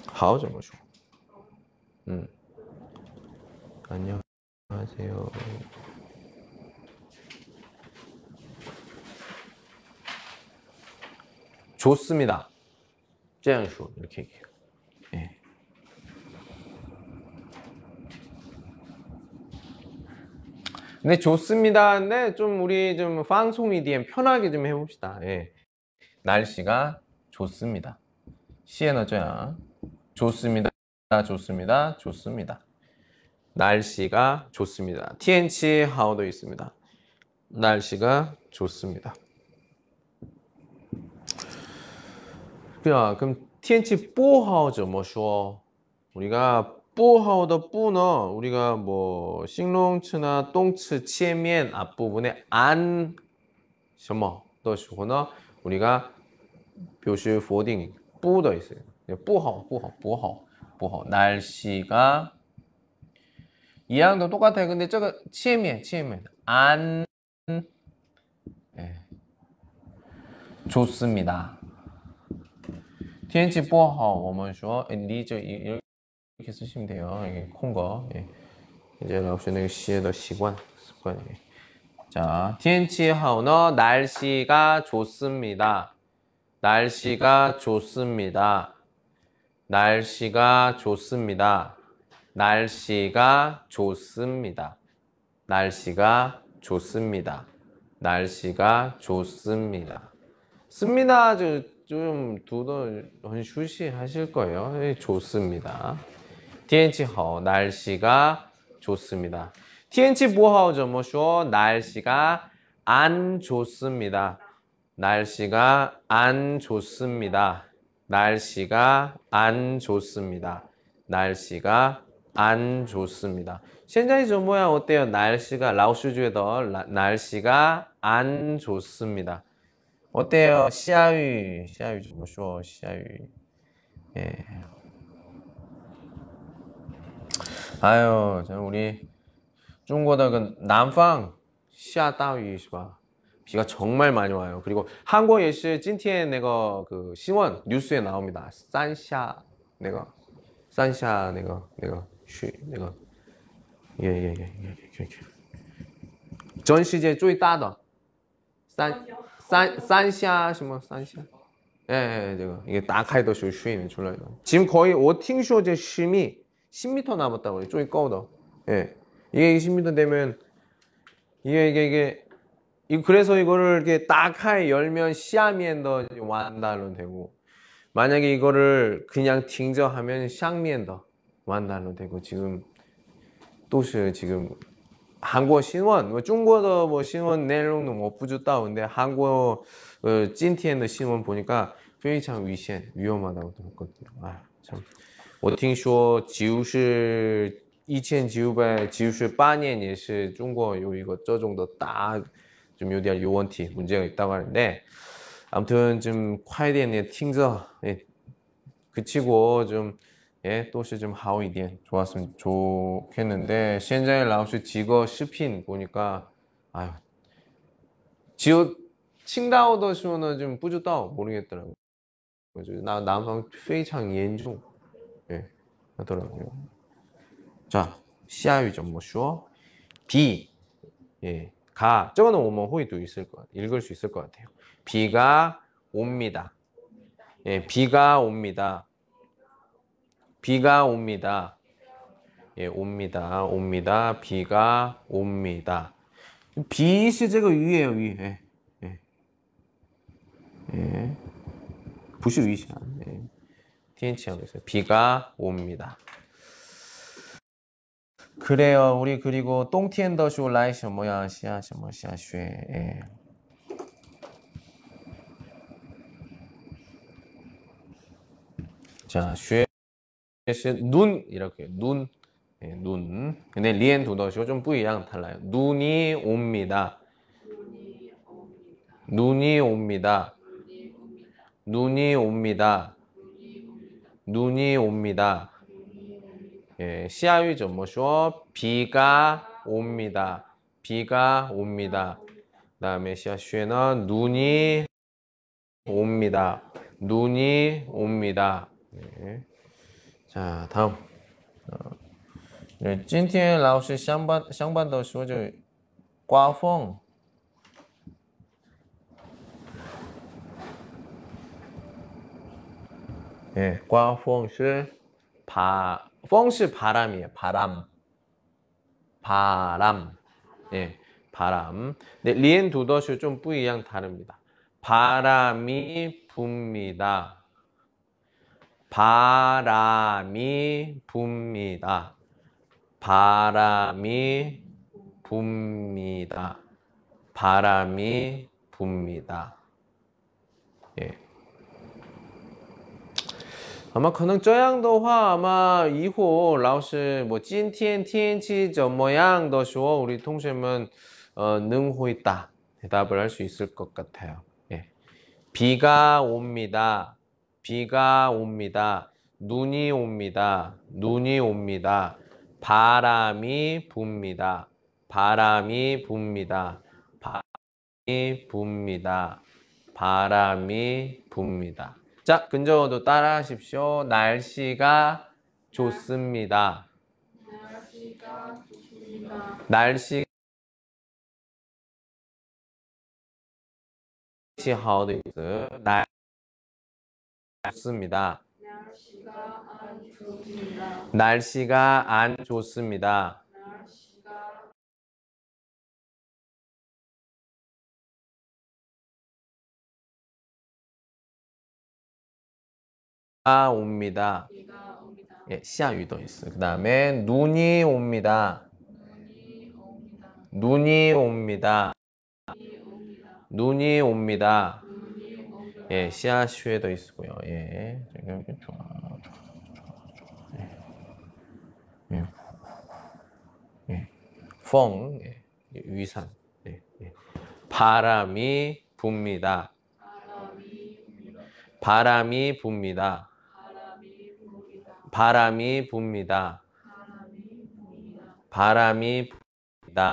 好怎么说 음. 안녕하세요 좋습니다. 짱쇼 이렇게 얘기해요. 예. 근데 좋습니다. 근데 좀 우리 좀 방송 미디엠 편하게 좀 해봅시다. 예. 날씨가 좋습니다. 시에너저야 좋습니다. 좋습니다. 좋습니다. 날씨가 좋습니다. TNC 하우도 있습니다. 날씨가 좋습니다. 그렇구나. 그럼 TNT 뽀하오죠. 뭐 쉬워. 우리가 뽀하오더 뿌너 우리가 뭐 싱롱츠나 똥츠 치에면 앞부분에 안什么 더시거나 우리가 표시 포딩 뿌더 있어요. 예, 뿌하오 뿌하오 뿌하오 뿌하오 날씨가 이양도 똑같아요. 근데 저거 치에면 치에면 안 예. 좋습니다. 天气不好，我们说，哎，你这一 이렇게 쓰시면 돼요. 이게 콩 거. 예. 이제 라오스 는 시의 더习惯 습관. 예. 자, 天气好呢 날씨가 좋습니다. 날씨가 좋습니다. 날씨가 좋습니다. 날씨가 좋습니다. 날씨가 좋습니다. 날씨가 좋습니다. 씁니다. 저, 좀 두더很 휴시하실 거예요. 예, 좋습니다. 天气好 날씨가 좋습니다. 天气不好怎么说 날씨가 안 좋습니다. 날씨가 안 좋습니다. 날씨가 안 좋습니다. 날씨가 안 좋습니다. 现在좀 뭐야 어때요? 날씨가 라오스觉得 날씨가 안 좋습니다. 어때요? 시아위, 시아위 좀 쉬워, 시아유. 예. 아유, 저 우리 중국의 그 남방 시아다위 시바 비가 정말 많이 와요. 그리고 한국 예시 찐티에 내가 그 신원 뉴스에 나옵니다. 산샤 내가 산샤 내가 내가 쉬 내가 예예예예예전 예. 시제 쪼이 따다 산 三三三峡什么三峡？哎哎，这个 이게 딱开的时候 수위는 출라요. 지금 거의 我听说这 10미 10m 남았다고 해요. 最高的. 예. 이게 20m 되면 이게 이게 이게 이 그래서 이거를 이렇게 딱하게 열면 시아미엔더 완달로 되고 만약에 이거를 그냥 팅저하면 샹미엔더 완달로 되고 지금 또시 지금 한국 신원, 뭐 중국의 뭐 신원 내용도 뭐 부주다운데 한국 어, 찐티엔의 신원 보니까 非常 위险, 위험하다고 들었거든요. 아, 참. 我听说就是一千九百九十八年也是中国有一个这种的大좀有点有问题 문제가 있다고 하는데 아무튼 좀快点的听着 예, 그치고 좀 예, 또 시즌 하오이디엔 좋았으면 좋겠는데 시엔자일 라오스 지거 시핀 보니까 아유 지오 칭다오 더시오는 좀 뿌주다오 모르겠더라고 나 남방 非常 연중 예 하더라고요. 자 시아위 좀뭐 쉬워 비 예. 가 저거는 오면 호이도 있을 것 읽을 수 있을 것 같아요. 비가 옵니다. 예, 비가 옵니다. 비가 옵니다. 예, 옵니다. 옵니다. 비가 옵니다. 비 시제가 위에요, 위. 예. 예. 예. 부시 위시야. 예. TNT 하고 있어요. 비가 옵니다. 그래요. 우리 그리고 똥티엔더쇼 라이쇼 뭐야 시아시 뭐 시아쇼에 예. 자, 쉐 눈 이렇게 눈 네, 눈. 근데 리엔 도더시고 좀 뿌이랑 달라요. 눈이 옵니다. 눈이 옵니다. 눈이 옵니다. 눈이 옵니다. 예, 시아유죠. 뭐쇼? 비가 옵니다. 비가 옵니다. 다음에 시아슈에는 눈이 옵니다. 눈이 옵니다. 네. 자, 다음. 어, 呃今天老师上班上班的时候就刮风。 예, 刮风是 바, 风是 바람이에요. 바람. 바람. 예, 바람. 네, 리엔 두더슈 좀 뿌이랑 다릅니다. 바람이 붑니다. 바람이 붑니다. 바람이 붑니다. 바람이 붑니다. 예. 아마 그는 저양도화 아마 이후 라오스 뭐 찐티엔 티엔치 저 모양 더 쉬워 우리 통신문 어, 능호 있다 대답을 할 수 있을 것 같아요. 예. 비가 옵니다. 비가 옵니다. 눈이 옵니다. 눈이 옵니다. 바람이 붑니다. 바람이 붑니다. 바람이 붑니다. 바람이 붑니다. 자, 근저어도 따라 하십시오. 날씨가 좋습니다. 날씨가 좋습니다. 날씨 好的意思. 날 좋습니다. 날씨가 안 좋습니다. 날씨가 아 옵니다. 비가 옵니다. 예, 下雨도 있어. 그다음에 눈이 옵니다. 눈이 옵니다. 눈이 옵니다. 예, 시아슈에도 있고요. 예, 이렇게 좋아, 좋아. 예, 예, 예, 펑, 예, 위산, 예, 예. 바람이 붑니다. 바람이 붑니다. 바람이 붑니다. 바람이 옵니다. 바람이 붑니다.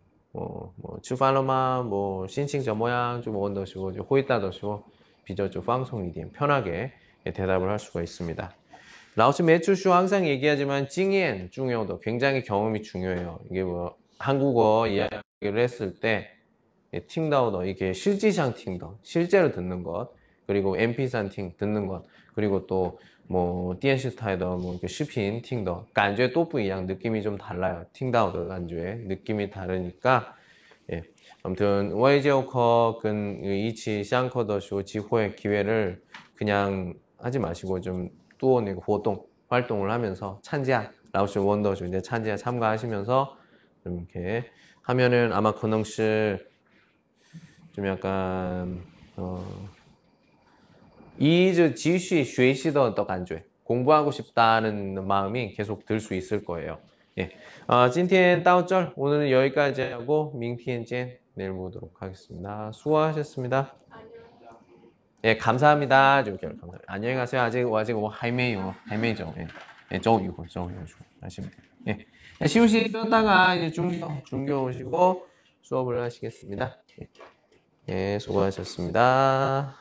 뭐 뭐 추발로만 뭐, 뭐, 뭐 신칭 저 모양 좀 원더시고 호이따더시고 비저 좀 방송 이디엔 편하게 대답을 할 수가 있습니다. 라오스 매출쇼 항상 얘기하지만 찡엔 중요도 굉장히 경험이 중요해요. 이게 뭐 한국어 이야기를 했을 때 팅다우더 이게 실지상 팅더 실제로 듣는 것 그리고 엠피산 팅 듣는 것 그리고 또 뭐 DNC 스타일던 뭐 이렇게 슈핀 팅더. 그러니까 간주에 또뿌 이양 느낌이 좀 달라요. 팅다우더 간주에 느낌이 다르니까. 예. 아무튼 와이제오커 근 그 이치 샹커더쇼 지호의 기회를 그냥 하지 마시고 좀또는 활동 활동을 하면서 찬지야 라오스 원더쇼 이제 찬지야 참가하시면서 좀 이렇게 하면은 아마 그놈씨 좀 약간 어 이즈 지시 쉐시던 더 간주에 공부하고 싶다는 마음이 계속 들 수 있을 거예요. 예. 아, 찐티엔 따오절 오늘은 여기까지 하고 밍티엔젠 내일 보도록 하겠습니다. 수고하셨습니다. 예, 감사합니다. 좀 감사합니다. 안녕히 가세요. 아직 아직 뭐 할매요. 할매죠. 예. 예, 저 이거 저 이거 아시면 예. 시우시 쉬었다가 이제 중교 중교 오시고 수업을 하시겠습니다. 예, 예 수고하셨습니다.